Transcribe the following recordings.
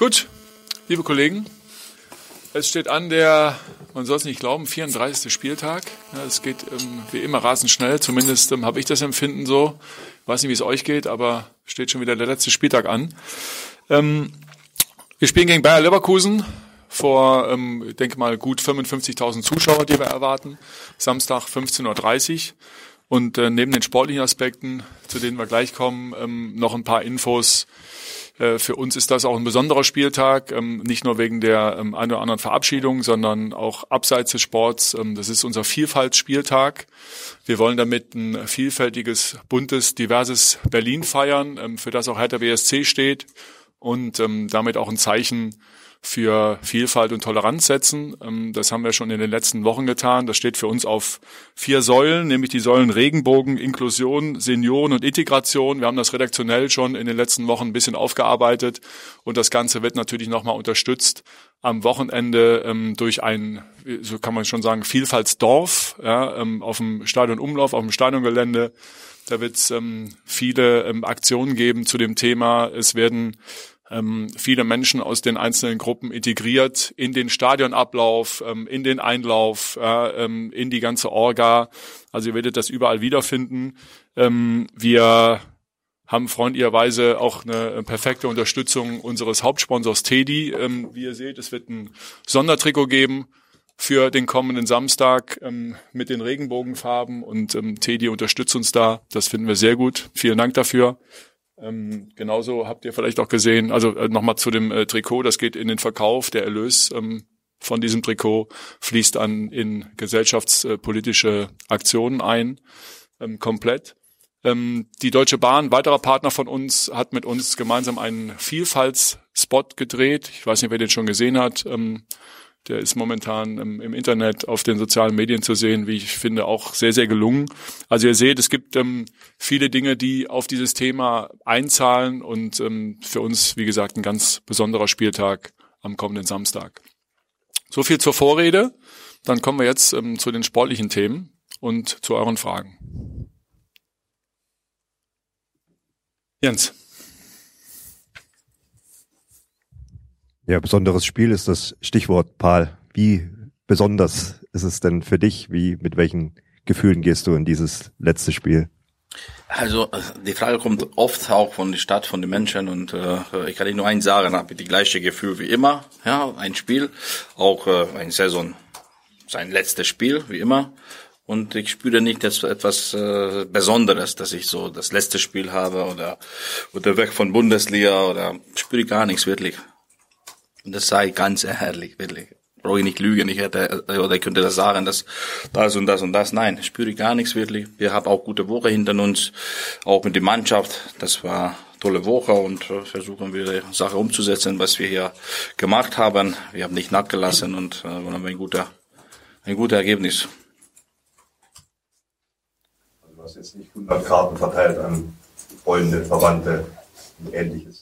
Gut, liebe Kollegen, es steht an der, man soll es nicht glauben, 34. Spieltag. Es geht ähm, wie immer rasend schnell, zumindest ähm, habe ich das Empfinden so. Ich weiß nicht, wie es euch geht, aber steht schon wieder der letzte Spieltag an. Ähm, wir spielen gegen Bayer Leverkusen vor, ich denke mal, gut 55.000 Zuschauer, die wir erwarten. Samstag 15.30 Uhr. Und äh, neben den sportlichen Aspekten, zu denen wir gleich kommen, ähm, noch ein paar Infos äh, für uns ist das auch ein besonderer Spieltag, ähm, nicht nur wegen der ähm, ein oder anderen Verabschiedung, sondern auch abseits des Sports. Ähm, das ist unser Vielfaltsspieltag. Wir wollen damit ein vielfältiges, buntes, diverses Berlin feiern, für das auch Hertha BSC steht und damit auch ein Zeichen für Vielfalt und Toleranz setzen. Ähm, das haben wir schon in den letzten Wochen getan. Das steht für uns auf vier Säulen, nämlich die Säulen Regenbogen, Inklusion, Senioren und Integration. Wir haben das redaktionell schon in den letzten Wochen ein bisschen aufgearbeitet und das Ganze wird natürlich nochmal unterstützt am Wochenende ähm, durch ein, so kann man schon sagen, Vielfaltsdorf ja, ähm, auf dem Stadionumlauf, auf dem Stadiongelände. Da wird es ähm, viele ähm, Aktionen geben zu dem Thema. Es werden ähm, viele Menschen aus den einzelnen Gruppen integriert in den Stadionablauf, ähm, in den Einlauf, äh, ähm, in die ganze Orga. Also ihr werdet das überall wiederfinden. Ähm, wir haben freundlicherweise auch eine perfekte Unterstützung unseres Hauptsponsors Teddy. Ähm, wie ihr seht, es wird ein Sondertrikot geben für den kommenden Samstag ähm, mit den Regenbogenfarben und ähm, Teddy unterstützt uns da. Das finden wir sehr gut. Vielen Dank dafür. Ähm, genauso habt ihr vielleicht auch gesehen, also äh, nochmal zu dem äh, Trikot, das geht in den Verkauf, der Erlös ähm, von diesem Trikot fließt an in gesellschaftspolitische Aktionen ein, ähm, komplett. Ähm, die Deutsche Bahn, weiterer Partner von uns, hat mit uns gemeinsam einen Vielfaltsspot gedreht. Ich weiß nicht, wer den schon gesehen hat. Ähm, der ist momentan im, im, Internet auf den sozialen Medien zu sehen, wie ich finde, auch sehr, sehr gelungen. Also ihr seht, es gibt ähm, viele Dinge, die auf dieses Thema einzahlen und ähm, für uns, wie gesagt, ein ganz besonderer Spieltag am kommenden Samstag. So viel zur Vorrede. Dann kommen wir jetzt ähm, zu den sportlichen Themen und zu euren Fragen. Jens. Ja, besonderes Spiel ist das Stichwort, Paul. Wie besonders ist es denn für dich? Wie, mit welchen Gefühlen gehst du in dieses letzte Spiel? Also die Frage kommt oft auch von der Stadt, von den Menschen und äh, ich kann Ihnen nur eins sagen, habe die gleiche Gefühl wie immer. Ja, ein Spiel, auch äh, ein Saison, sein letztes Spiel wie immer. Und ich spüre nicht dass etwas äh, Besonderes, dass ich so das letzte Spiel habe oder oder weg von Bundesliga oder spüre gar nichts wirklich. Und das sei ganz ehrlich, wirklich. Brauche ich nicht lügen, ich hätte, oder ich könnte das sagen, dass das und das und das. Nein, spüre ich gar nichts wirklich. Wir haben auch gute Woche hinter uns, auch mit der Mannschaft. Das war tolle Woche und äh, versuchen wir die Sache umzusetzen, was wir hier gemacht haben. Wir haben nicht nachgelassen und äh, haben ein guter, ein guter Ergebnis. Du hast jetzt nicht 100 Karten verteilt an Freunde, Verwandte und ähnliches.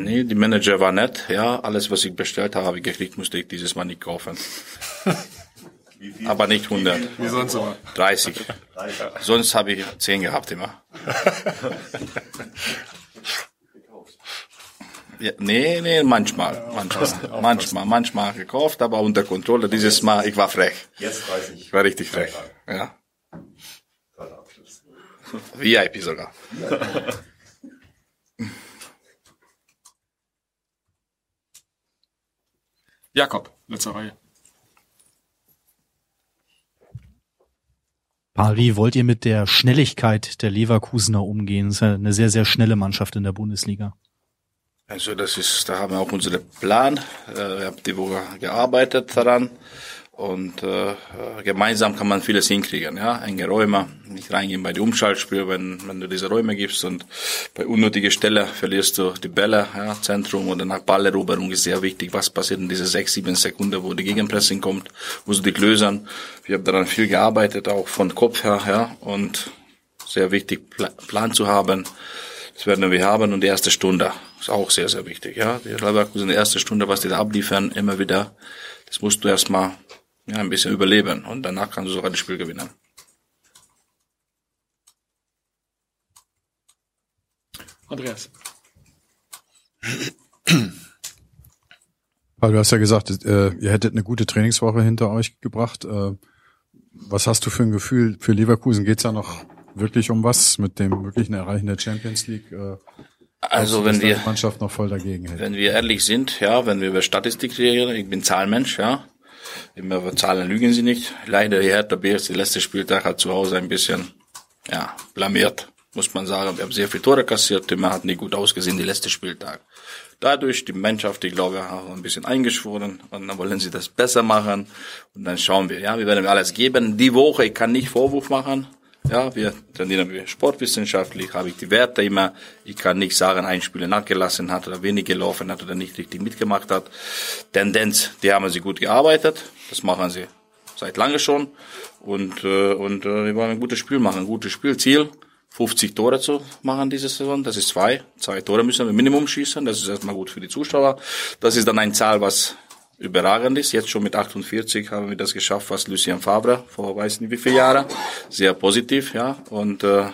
Nee, die Manager war nett. Ja, alles, was ich bestellt habe, habe ich gekriegt, musste ich dieses Mal nicht kaufen. Aber nicht 100. Wie sonst immer? 30. 30. Sonst habe ich 10 gehabt immer. Ja, nee, nee, manchmal, manchmal, manchmal, manchmal gekauft, aber unter Kontrolle. Dieses Mal, ich war frech. Jetzt weiß ich. Ich war richtig frech. Ja. VIP sogar. Jakob, letzte Reihe. Wie wollt ihr mit der Schnelligkeit der Leverkusener umgehen? Das ist ja eine sehr, sehr schnelle Mannschaft in der Bundesliga. Also das ist, da haben wir auch unseren Plan. Äh, wir haben die Woche gearbeitet daran. Und äh, gemeinsam kann man vieles hinkriegen, ja. Enge Räume, nicht reingehen bei die Umschaltspiel, wenn, wenn du diese Räume gibst und bei unnötiger Stelle verlierst du die Bälle, ja, Zentrum oder nach Balleroberung ist sehr wichtig, was passiert in diese sechs, sieben Sekunden, wo die Gegenpressing kommt, musst du dich lösen. Wir haben daran viel gearbeitet, auch von Kopf her, ja, und sehr wichtig, Plan zu haben. Das werden wir haben und die erste Stunde ist auch sehr, sehr wichtig, ja. Die Leverkusen, die erste Stunde, was die da abliefern, immer wieder, das musst du erstmal ja, ein bisschen überleben und danach kannst du sogar das Spiel gewinnen. Andreas. Weil du hast ja gesagt, äh, ihr hättet eine gute Trainingswoche hinter euch gebracht. Äh, was hast du für ein Gefühl für Leverkusen? Geht's ja noch wirklich um was mit dem wirklichen Erreichen der Champions League? Äh, also wenn wir Mannschaft noch voll dagegen hält. Wenn wir ehrlich sind, ja, wenn wir über Statistik reden, ich bin Zahlmensch, ja. Immer über Zahlen lügen sie nicht. Leider die Hertha BS, der letzte Spieltag hat zu Hause ein bisschen, ja, blamiert, muss man sagen. Wir haben sehr viele Tore kassiert, immer hat nicht gut ausgesehen, die letzte Spieltag. Dadurch die Mannschaft, ich glaube, haben ein bisschen eingeschworen und dann wollen sie das besser machen und dann schauen wir, ja, wir werden alles geben. Die Woche, ich kann nicht Vorwurf machen, ja, wir trainieren wir sportwissenschaftlich, habe ich die Werte immer. Ich kann nicht sagen, ein Spieler nachgelassen hat oder wenig gelaufen hat oder nicht richtig mitgemacht hat. Tendenz, die haben sie gut gearbeitet. Das machen sie seit lange schon. Und, äh, und äh, wir wollen ein gutes Spiel machen, ein gutes Spielziel. 50 Tore zu machen diese Saison, das ist zwei. Zwei Tore müssen wir Minimum schießen, das ist erstmal gut für die Zuschauer. Das ist dann eine Zahl, was überragend ist. Jetzt schon mit 48 haben wir das geschafft, was Lucien Favre vor weiß nicht wie viele Jahre. Sehr positiv, ja. Und, äh,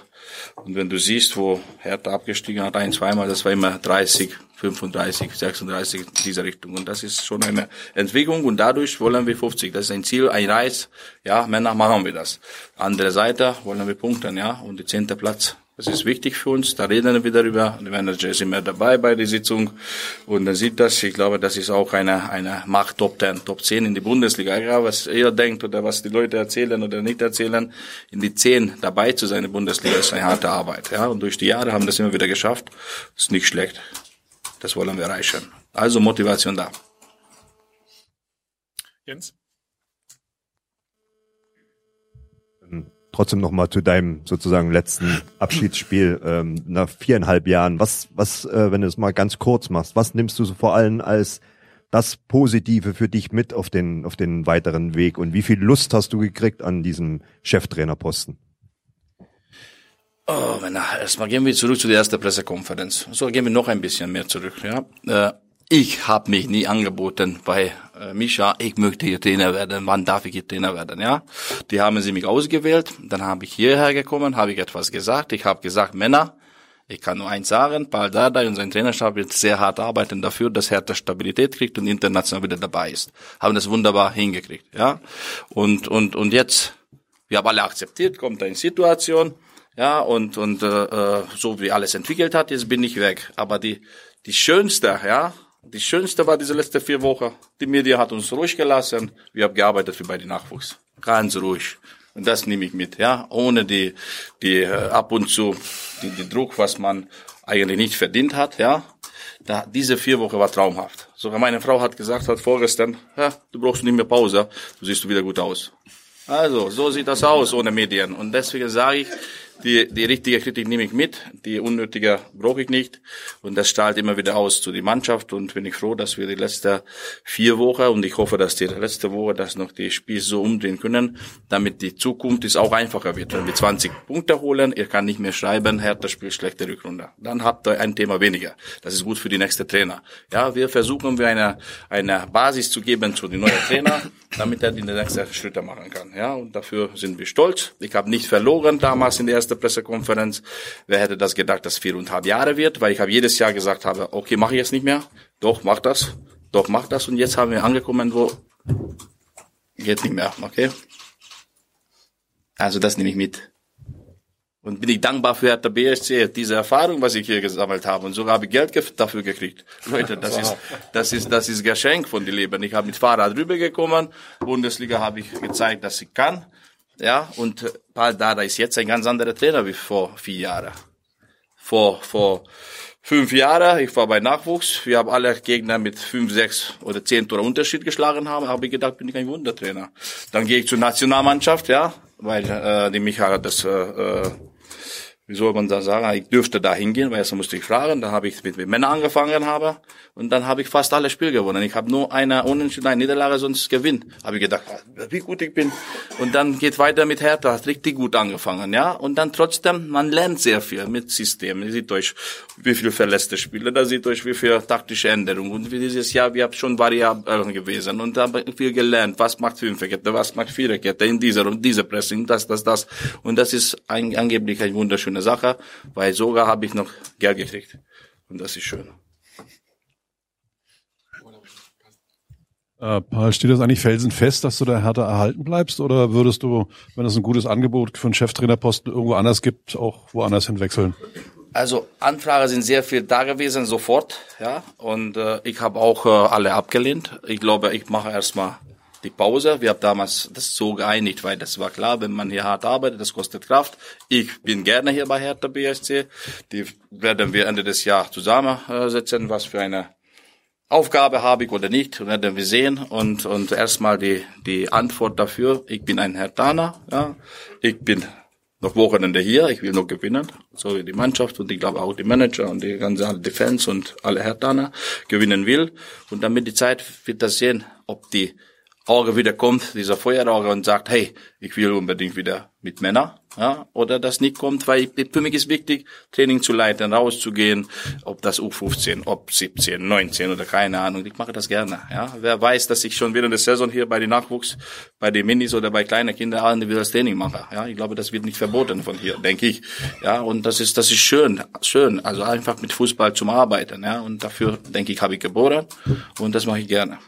und wenn du siehst, wo Hertha abgestiegen hat, ein, zweimal, das war immer 30, 35, 36 in dieser Richtung. Und das ist schon eine Entwicklung und dadurch wollen wir 50. Das ist ein Ziel, ein Reiz. Ja, Männer machen wir das. Andere Seite wollen wir punkten, ja. Und die zehnte Platz das ist wichtig für uns. Da reden wir darüber. Der Manager ist immer dabei bei der Sitzung. Und dann sieht das. Ich glaube, das ist auch eine, eine Macht Top 10, Top 10 in die Bundesliga. Egal, was ihr denkt oder was die Leute erzählen oder nicht erzählen. In die 10 dabei zu sein in der Bundesliga ist eine harte Arbeit. Ja, und durch die Jahre haben das immer wieder geschafft. Ist nicht schlecht. Das wollen wir erreichen. Also Motivation da. Jens? Trotzdem noch mal zu deinem sozusagen letzten Abschiedsspiel ähm, nach viereinhalb Jahren. Was, was, äh, wenn du es mal ganz kurz machst, was nimmst du so vor allem als das Positive für dich mit auf den auf den weiteren Weg und wie viel Lust hast du gekriegt an diesem Cheftrainerposten? Oh, wenn erstmal gehen wir zurück zu der ersten Pressekonferenz. So gehen wir noch ein bisschen mehr zurück. Ja, äh, ich habe mich nie angeboten bei äh, Mischa, ich möchte hier Trainer werden, wann darf ich hier Trainer werden, ja? Die haben sie mich ausgewählt, dann habe ich hierher gekommen, habe ich etwas gesagt, ich habe gesagt, Männer, ich kann nur eins sagen, Paul Dardai und sein Trainerstab wird sehr hart arbeiten dafür, dass Hertha Stabilität kriegt und international wieder dabei ist. Haben das wunderbar hingekriegt, ja? Und, und, und jetzt, wir haben alle akzeptiert, kommt eine Situation, ja, und, und äh, äh so wie alles entwickelt hat, jetzt bin ich weg. Aber die, die schönste, ja, die schönste war diese letzte vier Wochen. Die Media hat uns ruhig gelassen. Wir haben gearbeitet wie bei den Nachwuchs. Ganz ruhig. Und das nehme ich mit, ja. Ohne die, die äh, ab und zu, die, die Druck, was man eigentlich nicht verdient hat, ja. Da, diese vier Wochen war traumhaft. Sogar meine Frau hat gesagt, hat vorgestern, ja, du brauchst nicht mehr Pause, du siehst wieder gut aus. Also, so sieht das aus ohne Medien. Und deswegen sage ich, die, die richtige Kritik nehme ich mit, die unnötige brauche ich nicht. Und das strahlt immer wieder aus zu die Mannschaft. Und bin ich froh, dass wir die letzten vier Wochen und ich hoffe, dass die letzte Woche das noch die Spiel so umdrehen können, damit die Zukunft es auch einfacher wird. Wenn wir 20 Punkte holen, ihr kann nicht mehr schreiben, Hertha spielt schlechte Rückrunde. Dann habt ihr ein Thema weniger. Das ist gut für die nächste Trainer. Ja, wir versuchen wir eine, eine Basis zu geben zu den neuen Trainer, damit er die nächsten Schritte machen kann. Ja, und dafür sind wir stolz. Ich habe nicht verloren damals in der ersten erste Pressekonferenz. Wer hätte das gedacht, dass viereinhalb Jahre wird? Weil ich habe jedes Jahr gesagt habe, okay, mache ich jetzt nicht mehr. Doch, mach das. Doch, mach das. Und jetzt haben wir angekommen, wo geht nicht mehr. Okay? Also das nehme ich mit. Und bin ich dankbar für der BSC, diese Erfahrung, was ich hier gesammelt habe. Und sogar habe ich Geld dafür gekriegt. Leute, das ist, das ist, das ist Geschenk von dem Leben. Ich habe mit Fahrrad rübergekommen. Bundesliga habe ich gezeigt, dass ich kann. Ja, und Paul Dada ist jetzt ein ganz anderer Trainer wie vor vier Jahren. Vor, vor fünf Jahren, ich war bei Nachwuchs, wir haben alle Gegner mit fünf, sechs oder zehn Tore Unterschied geschlagen haben, habe ich gedacht, bin ich ein Wundertrainer. Dann gehe ich zur Nationalmannschaft, ja, weil äh, die Michael das äh, äh wie soll man da sagen, ich dürfte da hingehen, weil erst musste ich fragen, da habe ich mit, mit Männern angefangen habe und dann habe ich fast alle Spiele gewonnen. Ich habe nur eine Unentschieden, eine Niederlage, sonst Gewinn. Habe ich gedacht, wie gut ich bin. Und dann geht weiter mit Hertha, hat richtig gut angefangen, ja. Und dann trotzdem, man lernt sehr viel mit System. Ihr seht euch, wie viel verlässte Spiele, da seht euch, wie viel taktische Änderungen. Und dieses Jahr, wir haben schon Variablen gewesen und da haben viel gelernt, was macht Fünferkette, was macht Viererkette in dieser und dieser Pressing, das, das, das. Und das ist ein, angeblich ein wunderschönes schöne Sache, weil sogar habe ich noch Geld gekriegt. Und das ist schön. Äh, Paul, steht das eigentlich felsenfest, dass du da härter erhalten bleibst? Oder würdest du, wenn es ein gutes Angebot für einen Cheftrainerposten irgendwo anders gibt, auch woanders hinwechseln? Also Anfragen sind sehr viel da gewesen, sofort, ja. Und äh, ich habe auch äh, alle abgelehnt. Ich glaube, ich mache erstmal die Pause. Wir haben damals das so geeinigt, weil das war klar, wenn man hier hart arbeitet, das kostet Kraft. Ich bin gerne hier bei Hertha BSC. Die werden wir Ende des Jahres zusammensetzen, was für eine Aufgabe habe ich oder nicht, werden wir sehen. Und, und erstmal die, die Antwort dafür, ich bin ein Hertaner, ja. Ich bin noch Wochenende hier, ich will noch gewinnen, so wie die Mannschaft und ich glaube auch die Manager und die ganze die Fans und alle Hertaner gewinnen will. Und damit die Zeit wird das sehen, ob die Auge wieder kommt, dieser Feuerauge und sagt, hey, ich will unbedingt wieder mit Männern, ja, oder das nicht kommt, weil für mich ist wichtig, Training zu leiten, rauszugehen, ob das U15, ob 17, 19 oder keine Ahnung, ich mache das gerne, ja. Wer weiß, dass ich schon während der Saison hier bei den Nachwuchs, bei den Minis oder bei kleinen Kindern individuelles Training mache, ja. Ich glaube, das wird nicht verboten von hier, denke ich, ja. Und das ist, das ist schön, schön, also einfach mit Fußball zum Arbeiten, ja. Und dafür, denke ich, habe ich geboren und das mache ich gerne.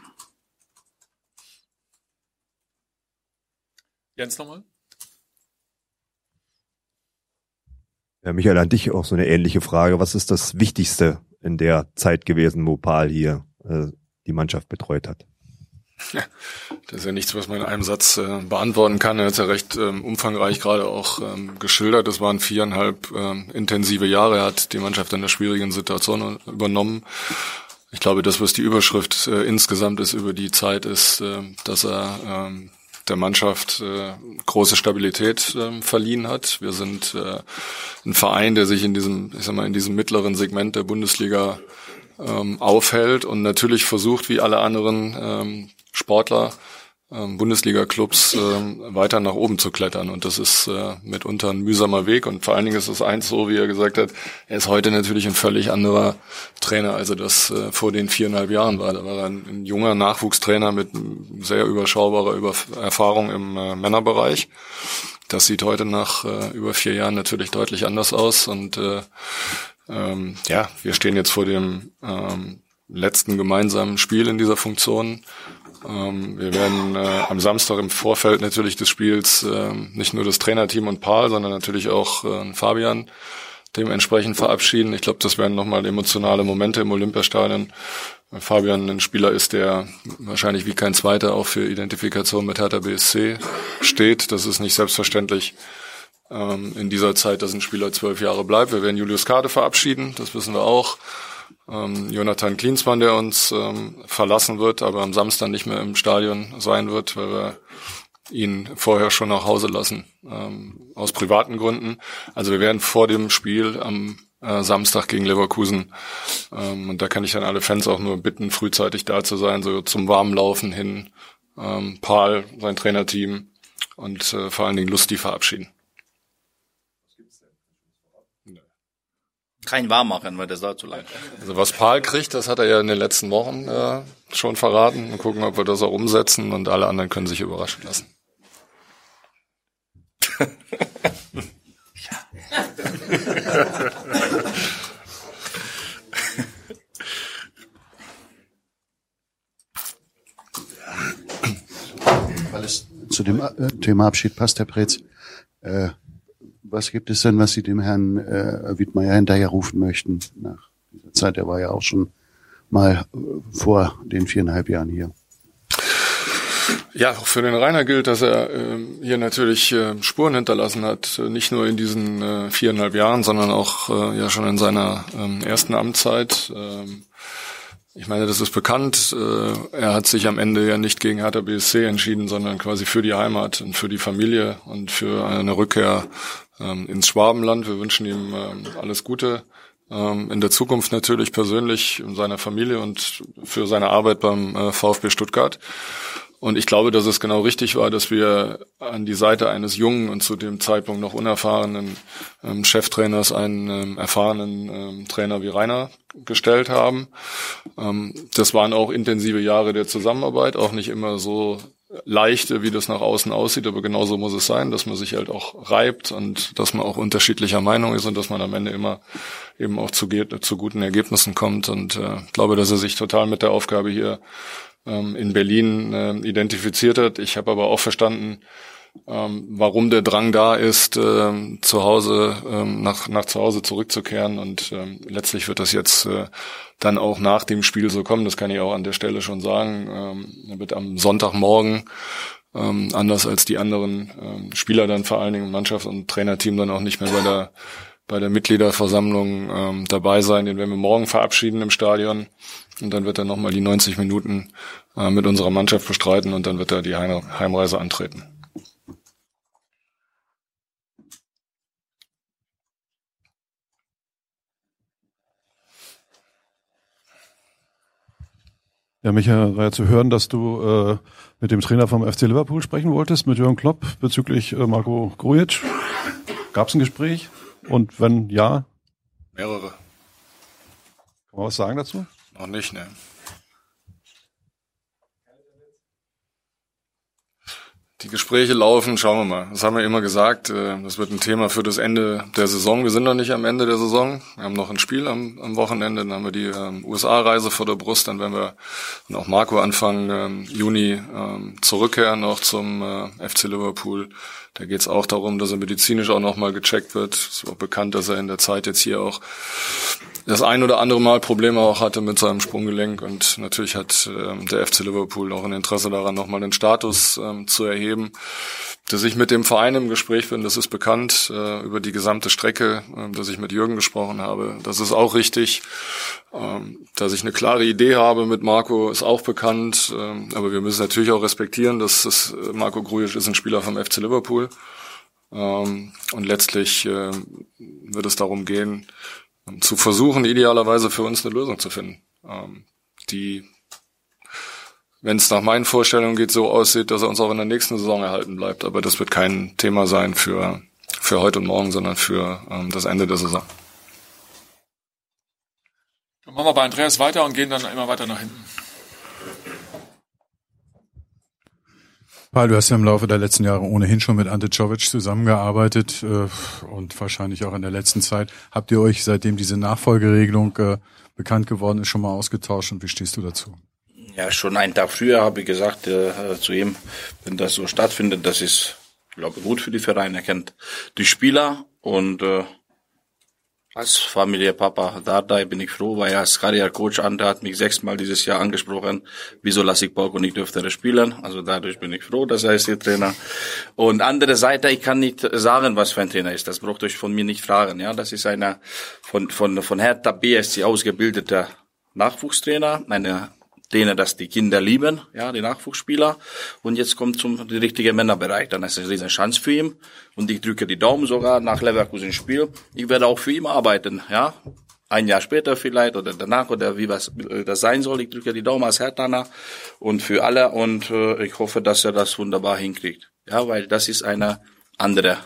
Jens nochmal? Ja, Michael, an dich auch so eine ähnliche Frage. Was ist das Wichtigste in der Zeit gewesen, wo Paul hier äh, die Mannschaft betreut hat? Das ist ja nichts, was man in einem Satz äh, beantworten kann. Er hat ja recht ähm, umfangreich gerade auch ähm, geschildert. Das waren viereinhalb ähm, intensive Jahre. Er hat die Mannschaft in der schwierigen Situation übernommen. Ich glaube, das, was die Überschrift äh, insgesamt ist über die Zeit, ist, äh, dass er ähm, der Mannschaft äh, große Stabilität äh, verliehen hat. Wir sind äh, ein Verein, der sich in diesem, ich sag mal, in diesem mittleren Segment der Bundesliga ähm, aufhält und natürlich versucht, wie alle anderen ähm, Sportler, Bundesliga-Clubs ähm, weiter nach oben zu klettern. Und das ist äh, mitunter ein mühsamer Weg. Und vor allen Dingen ist es eins so, wie er gesagt hat, er ist heute natürlich ein völlig anderer Trainer, als er das äh, vor den viereinhalb Jahren war. Da war er ein, ein junger Nachwuchstrainer mit sehr überschaubarer über Erfahrung im äh, Männerbereich. Das sieht heute nach äh, über vier Jahren natürlich deutlich anders aus. Und äh, ähm, ja, wir stehen jetzt vor dem ähm, letzten gemeinsamen Spiel in dieser Funktion ähm, wir werden äh, am Samstag im Vorfeld natürlich des Spiels äh, nicht nur das Trainerteam und Paul, sondern natürlich auch äh, Fabian dementsprechend verabschieden. Ich glaube, das werden nochmal emotionale Momente im Olympiastadion. Fabian ein Spieler ist, der wahrscheinlich wie kein zweiter auch für Identifikation mit Hertha BSC steht. Das ist nicht selbstverständlich ähm, in dieser Zeit, dass ein Spieler zwölf Jahre bleibt. Wir werden Julius Kade verabschieden, das wissen wir auch ähm, Jonathan Klinsmann, der uns ähm, verlassen wird, aber am Samstag nicht mehr im Stadion sein wird, weil wir ihn vorher schon nach Hause lassen, ähm, aus privaten Gründen. Also wir werden vor dem Spiel am äh, Samstag gegen Leverkusen, ähm, und da kann ich dann alle Fans auch nur bitten, frühzeitig da zu sein, so zum warmen Laufen hin, ähm, Paul, sein Trainerteam und äh, vor allen Dingen Lusti verabschieden. Kein Warmmachen, weil das dauert zu lang. Also was Paul kriegt, das hat er ja in den letzten Wochen äh, schon verraten. Und gucken, ob wir das auch umsetzen und alle anderen können sich überraschen lassen. Weil es zu dem äh, Thema Abschied passt, Herr Pretz. Äh, was gibt es denn, was Sie dem Herrn äh, Wittmeier hinterherrufen möchten nach dieser Zeit? Er war ja auch schon mal äh, vor den viereinhalb Jahren hier. Ja, auch für den Rainer gilt, dass er äh, hier natürlich äh, Spuren hinterlassen hat, äh, nicht nur in diesen äh, viereinhalb Jahren, sondern auch äh, ja schon in seiner äh, ersten Amtszeit. Äh, ich meine, das ist bekannt. Äh, er hat sich am Ende ja nicht gegen Hertha BSC entschieden, sondern quasi für die Heimat und für die Familie und für eine Rückkehr ähm, ins Schwabenland. Wir wünschen ihm ähm, alles Gute. Ähm, in der Zukunft natürlich persönlich in seiner Familie und für seine Arbeit beim äh, VfB Stuttgart. Und ich glaube, dass es genau richtig war, dass wir an die Seite eines jungen und zu dem Zeitpunkt noch unerfahrenen ähm, Cheftrainers einen ähm, erfahrenen ähm, Trainer wie Rainer gestellt haben. Ähm, das waren auch intensive Jahre der Zusammenarbeit, auch nicht immer so leichte, wie das nach außen aussieht, aber genauso muss es sein, dass man sich halt auch reibt und dass man auch unterschiedlicher Meinung ist und dass man am Ende immer eben auch zu, zu guten Ergebnissen kommt und äh, glaube, dass er sich total mit der Aufgabe hier ähm, in Berlin äh, identifiziert hat. Ich habe aber auch verstanden, ähm, warum der Drang da ist, ähm, zu Hause ähm, nach nach zu Hause zurückzukehren und ähm, letztlich wird das jetzt äh, dann auch nach dem Spiel so kommen. Das kann ich auch an der Stelle schon sagen. Ähm, wird am Sonntagmorgen ähm, anders als die anderen ähm, Spieler dann vor allen Dingen Mannschaft und Trainerteam dann auch nicht mehr bei der bei der Mitgliederversammlung ähm, dabei sein. Den werden wir morgen verabschieden im Stadion. Und dann wird er nochmal die 90 Minuten äh, mit unserer Mannschaft bestreiten und dann wird er die Heimreise antreten. Ja, Micha, war ja zu hören, dass du äh, mit dem Trainer vom FC Liverpool sprechen wolltest, mit Jürgen Klopp, bezüglich äh, Marco Grujic. Gab es ein Gespräch? Und wenn ja? Mehrere. Kann man was sagen dazu? Noch nicht, ne. Die Gespräche laufen, schauen wir mal. Das haben wir immer gesagt. Äh, das wird ein Thema für das Ende der Saison. Wir sind noch nicht am Ende der Saison. Wir haben noch ein Spiel am, am Wochenende. Dann haben wir die ähm, USA-Reise vor der Brust. Dann werden wir auch Marco Anfang ähm, Juni ähm, zurückkehren noch zum äh, FC Liverpool. Da geht es auch darum, dass er medizinisch auch nochmal gecheckt wird. Es ist auch bekannt, dass er in der Zeit jetzt hier auch das ein oder andere Mal Probleme auch hatte mit seinem Sprunggelenk und natürlich hat ähm, der FC Liverpool auch ein Interesse daran, nochmal den Status ähm, zu erheben. Dass ich mit dem Verein im Gespräch bin, das ist bekannt, äh, über die gesamte Strecke, äh, dass ich mit Jürgen gesprochen habe, das ist auch richtig. Ähm, dass ich eine klare Idee habe mit Marco, ist auch bekannt, ähm, aber wir müssen natürlich auch respektieren, dass das äh, Marco Grujic ist ein Spieler vom FC Liverpool. Ähm, und letztlich äh, wird es darum gehen, zu versuchen, idealerweise für uns eine Lösung zu finden, ähm, die, wenn es nach meinen Vorstellungen geht, so aussieht, dass er uns auch in der nächsten Saison erhalten bleibt. Aber das wird kein Thema sein für, für heute und morgen, sondern für ähm, das Ende der Saison. Dann machen wir bei Andreas weiter und gehen dann immer weiter nach hinten. Paul, du hast ja im Laufe der letzten Jahre ohnehin schon mit Ante Czovic zusammengearbeitet äh, und wahrscheinlich auch in der letzten Zeit. Habt ihr euch, seitdem diese Nachfolgeregelung äh, bekannt geworden ist, schon mal ausgetauscht und wie stehst du dazu? Ja, schon einen Tag früher habe ich gesagt äh, zu ihm, wenn das so stattfindet, das ist, glaube gut für die Vereine. Er kennt die Spieler und äh, als Familie Papa Dardai bin ich froh, weil als Karrierecoach Ante hat mich sechsmal dieses Jahr angesprochen, wieso lasse ich Borgo nicht öfter spielen. Also dadurch bin ich froh, dass er ist der Trainer. Und andere Seite, ich kann nicht sagen, was für ein Trainer ist. Das braucht euch von mir nicht fragen. Ja, das ist einer von, von, von Hertha BSC ausgebildeter Nachwuchstrainer, eine denen das die Kinder lieben, ja, die Nachwuchsspieler. Und jetzt kommt zum die richtige Männerbereich. Dann ist es eine Chance für ihn. Und ich drücke die Daumen sogar nach Leverkusen Spiel. Ich werde auch für ihn arbeiten, ja. Ein Jahr später vielleicht oder danach oder wie was das sein soll. Ich drücke die Daumen als Hertaner und für alle und äh, ich hoffe, dass er das wunderbar hinkriegt. Ja, weil das ist eine andere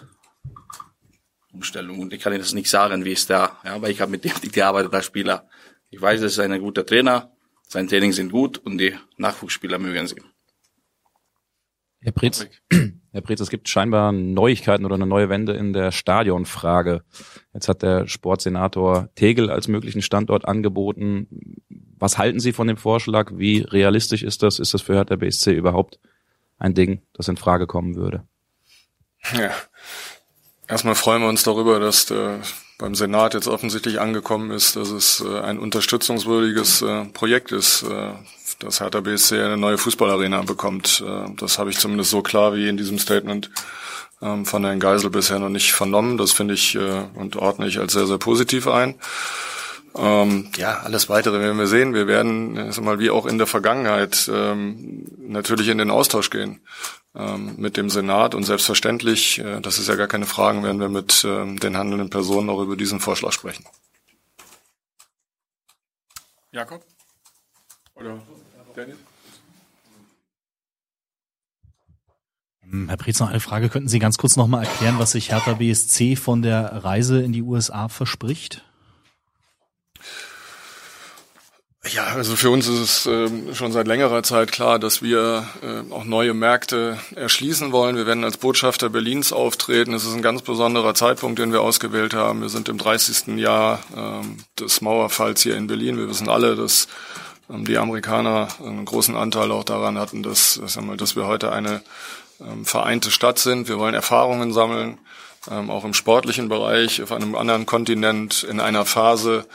Umstellung und ich kann Ihnen das nicht sagen, wie es da, ja, weil ich habe mit dem nicht gearbeitet als Spieler. Ich weiß, er ist ein guter Trainer, sein Training sind gut und die Nachwuchsspieler mögen sie. Herr Pretz, Herr Pretz, es gibt scheinbar Neuigkeiten oder eine neue Wende in der Stadionfrage. Jetzt hat der Sportsenator Tegel als möglichen Standort angeboten. Was halten Sie von dem Vorschlag? Wie realistisch ist das? Ist das für Hertha BSC überhaupt ein Ding, das in Frage kommen würde? Ja. Erstmal freuen wir uns darüber, dass der beim Senat jetzt offensichtlich angekommen ist, dass es äh, ein unterstützungswürdiges äh, Projekt ist, äh, dass Hertha BSC eine neue Fußballarena bekommt. Das habe ich zumindest so klar wie in diesem Statement ähm, von Herrn Geisel bisher noch nicht vernommen. Das finde ich und ordne ich als sehr, sehr positiv ein. Ähm, ja, alles weitere werden wir sehen. Wir werden, mal wie auch in der Vergangenheit, ähm, natürlich in den Austausch gehen ähm, mit dem Senat und selbstverständlich, äh, das ist ja gar keine Frage, werden wir mit ähm, den handelnden Personen auch über diesen Vorschlag sprechen. Jakob? Oder Dennis? Ähm, Herr Preetz, noch eine Frage. Könnten Sie ganz kurz nochmal erklären, was sich Hertha BSC von der Reise in die USA verspricht? Ja, also für uns ist es äh, schon seit längerer Zeit klar, dass wir äh, auch neue Märkte erschließen wollen. Wir werden als Botschafter Berlins auftreten. Es ist ein ganz besonderer Zeitpunkt, den wir ausgewählt haben. Wir sind im 30. Jahr äh, des Mauerfalls hier in Berlin. Wir wissen alle, dass ähm, die Amerikaner einen großen Anteil auch daran hatten, dass, dass wir heute eine ähm, vereinte Stadt sind. Wir wollen Erfahrungen sammeln, ähm, auch im sportlichen Bereich, auf einem anderen Kontinent, in einer Phase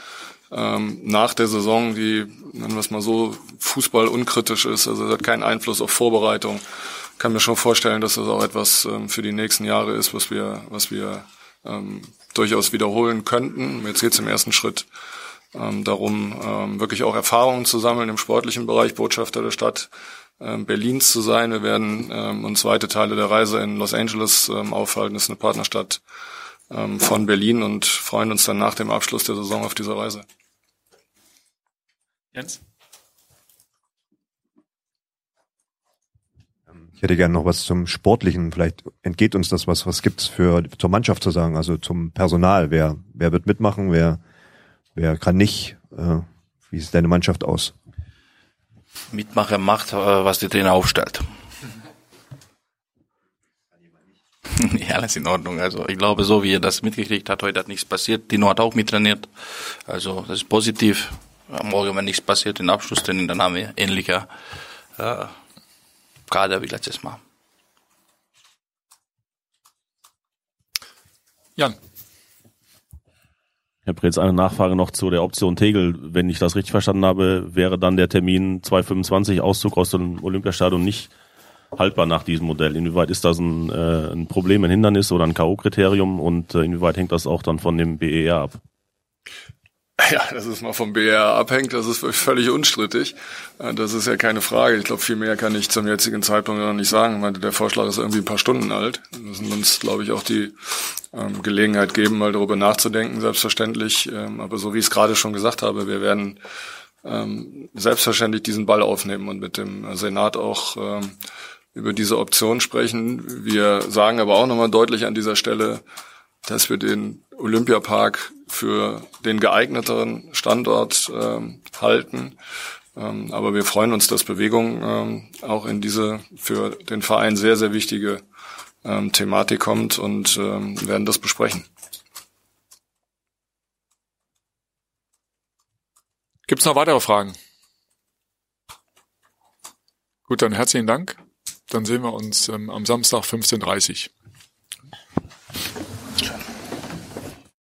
ähm, nach der Saison, die, nennen wir es mal so, Fußball unkritisch ist, also es hat keinen Einfluss auf Vorbereitung. Kann mir schon vorstellen, dass das auch etwas ähm, für die nächsten Jahre ist, was wir, was wir ähm, durchaus wiederholen könnten. Jetzt geht es im ersten Schritt ähm, darum, ähm, wirklich auch Erfahrungen zu sammeln im sportlichen Bereich, Botschafter der Stadt ähm, Berlins zu sein. Wir werden ähm, uns zweite Teile der Reise in Los Angeles ähm, aufhalten. Das ist eine Partnerstadt ähm, von Berlin und freuen uns dann nach dem Abschluss der Saison auf diese Reise. Jens? Ich hätte gerne noch was zum Sportlichen. Vielleicht entgeht uns das was. Was gibt's für zur Mannschaft zu sagen? Also zum Personal. Wer wer wird mitmachen? Wer wer kann nicht? Äh, wie sieht deine Mannschaft aus? Mitmacher macht, äh, was der Trainer aufstellt. ja, alles in Ordnung. Also ich glaube, so wie er das mitgekriegt hat, heute hat nichts passiert. Dino hat auch mittrainiert. Also das ist positiv. Morgen, wenn nichts passiert, den Abschlusstraining, dann haben wir ähnlicher äh, Kader wie letztes Mal. Jan. Herr Preetz, eine Nachfrage noch zu der Option Tegel. Wenn ich das richtig verstanden habe, wäre dann der Termin 225 Auszug aus dem Olympiastadion nicht haltbar nach diesem Modell. Inwieweit ist das ein, äh, ein Problem, ein Hindernis oder ein K.O.-Kriterium und äh, inwieweit hängt das auch dann von dem BER ab? Ja, dass es mal vom BR abhängt, das ist völlig unstrittig. Äh, das ist ja keine Frage. Ich glaube, viel mehr kann ich zum jetzigen Zeitpunkt noch nicht sagen. Meine, der Vorschlag ist irgendwie ein paar Stunden alt. Wir müssen uns, glaube ich, auch die ähm, Gelegenheit geben, mal darüber nachzudenken, selbstverständlich. Ähm, aber so wie ich es gerade schon gesagt habe, wir werden ähm, selbstverständlich diesen Ball aufnehmen und mit dem Senat auch ähm, über diese Option sprechen. Wir sagen aber auch nochmal deutlich an dieser Stelle, dass wir den Olympiapark für den geeigneteren Standort ähm, halten. Ähm, aber wir freuen uns, dass Bewegung ähm, auch in diese für den Verein sehr, sehr wichtige ähm, Thematik kommt und ähm, werden das besprechen. Gibt es noch weitere Fragen? Gut, dann herzlichen Dank. Dann sehen wir uns ähm, am Samstag 15.30 Uhr.